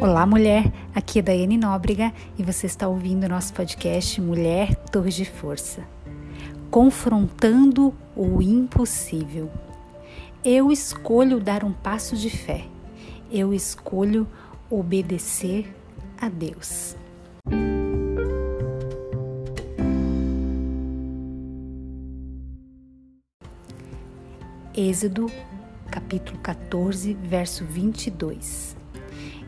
Olá, mulher. Aqui é Daiane Nóbrega e você está ouvindo nosso podcast Mulher Torre de Força. Confrontando o impossível. Eu escolho dar um passo de fé. Eu escolho obedecer a Deus. Êxodo, capítulo 14, verso 22.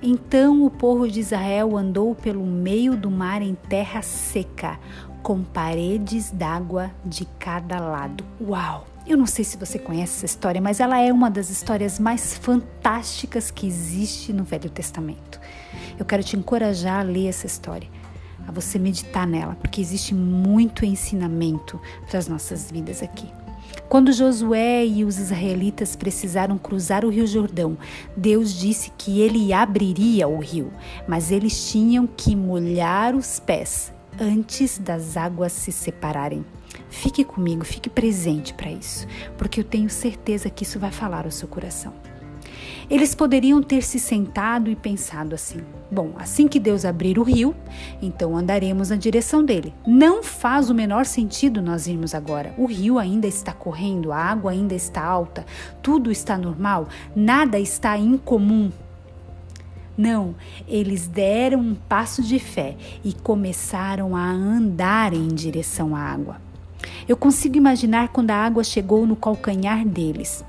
Então o povo de Israel andou pelo meio do mar em terra seca, com paredes d'água de cada lado. Uau! Eu não sei se você conhece essa história, mas ela é uma das histórias mais fantásticas que existe no Velho Testamento. Eu quero te encorajar a ler essa história, a você meditar nela, porque existe muito ensinamento para as nossas vidas aqui. Quando Josué e os israelitas precisaram cruzar o Rio Jordão, Deus disse que ele abriria o rio, mas eles tinham que molhar os pés antes das águas se separarem. Fique comigo, fique presente para isso, porque eu tenho certeza que isso vai falar ao seu coração. Eles poderiam ter se sentado e pensado assim: bom, assim que Deus abrir o rio, então andaremos na direção dele. Não faz o menor sentido nós irmos agora. O rio ainda está correndo, a água ainda está alta, tudo está normal, nada está incomum. Não, eles deram um passo de fé e começaram a andar em direção à água. Eu consigo imaginar quando a água chegou no calcanhar deles.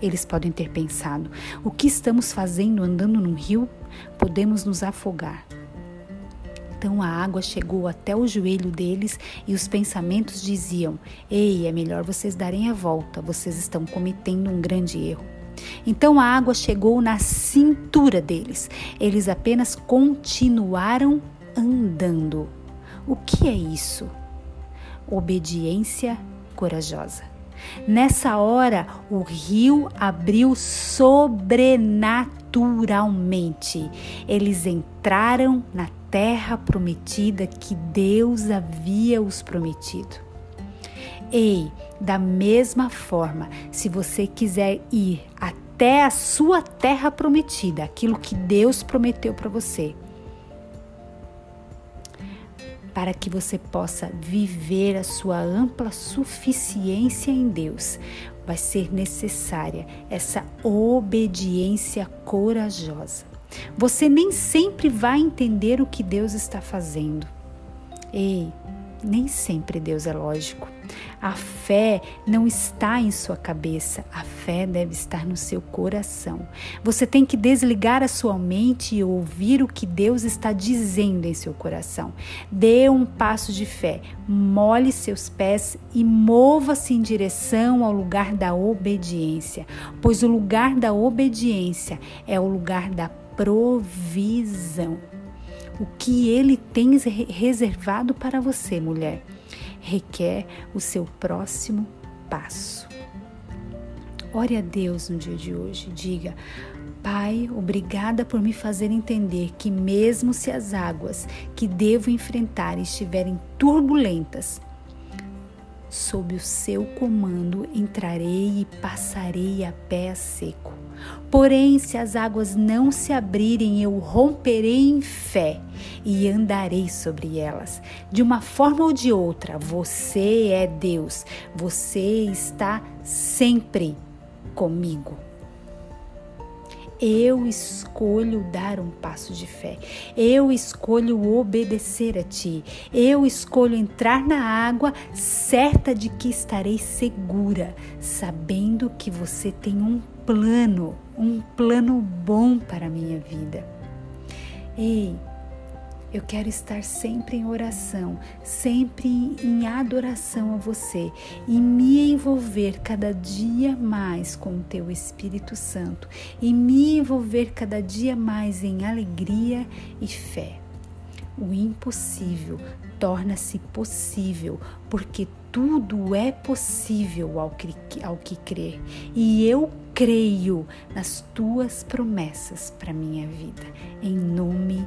Eles podem ter pensado: o que estamos fazendo andando num rio? Podemos nos afogar. Então a água chegou até o joelho deles e os pensamentos diziam: Ei, é melhor vocês darem a volta, vocês estão cometendo um grande erro. Então a água chegou na cintura deles. Eles apenas continuaram andando. O que é isso? Obediência corajosa. Nessa hora, o rio abriu sobrenaturalmente. Eles entraram na terra prometida que Deus havia os prometido. Ei, da mesma forma, se você quiser ir até a sua terra prometida, aquilo que Deus prometeu para você, para que você possa viver a sua ampla suficiência em Deus, vai ser necessária essa obediência corajosa. Você nem sempre vai entender o que Deus está fazendo. Ei, nem sempre Deus é lógico. A fé não está em sua cabeça, a fé deve estar no seu coração. Você tem que desligar a sua mente e ouvir o que Deus está dizendo em seu coração. Dê um passo de fé, molhe seus pés e mova-se em direção ao lugar da obediência, pois o lugar da obediência é o lugar da provisão o que ele tem reservado para você, mulher, requer o seu próximo passo. Ore a Deus no dia de hoje, diga: Pai, obrigada por me fazer entender que, mesmo se as águas que devo enfrentar estiverem turbulentas, sob o seu comando entrarei e passarei a pé seco. Porém, se as águas não se abrirem, eu romperei em fé e andarei sobre elas. De uma forma ou de outra, você é Deus, você está sempre comigo. Eu escolho dar um passo de fé. Eu escolho obedecer a ti. Eu escolho entrar na água certa de que estarei segura, sabendo que você tem um plano, um plano bom para a minha vida. Ei, eu quero estar sempre em oração, sempre em adoração a você e me envolver cada dia mais com o teu Espírito Santo e me envolver cada dia mais em alegria e fé. O impossível torna-se possível, porque tudo é possível ao que, ao que crer. E eu creio nas tuas promessas para minha vida. Em nome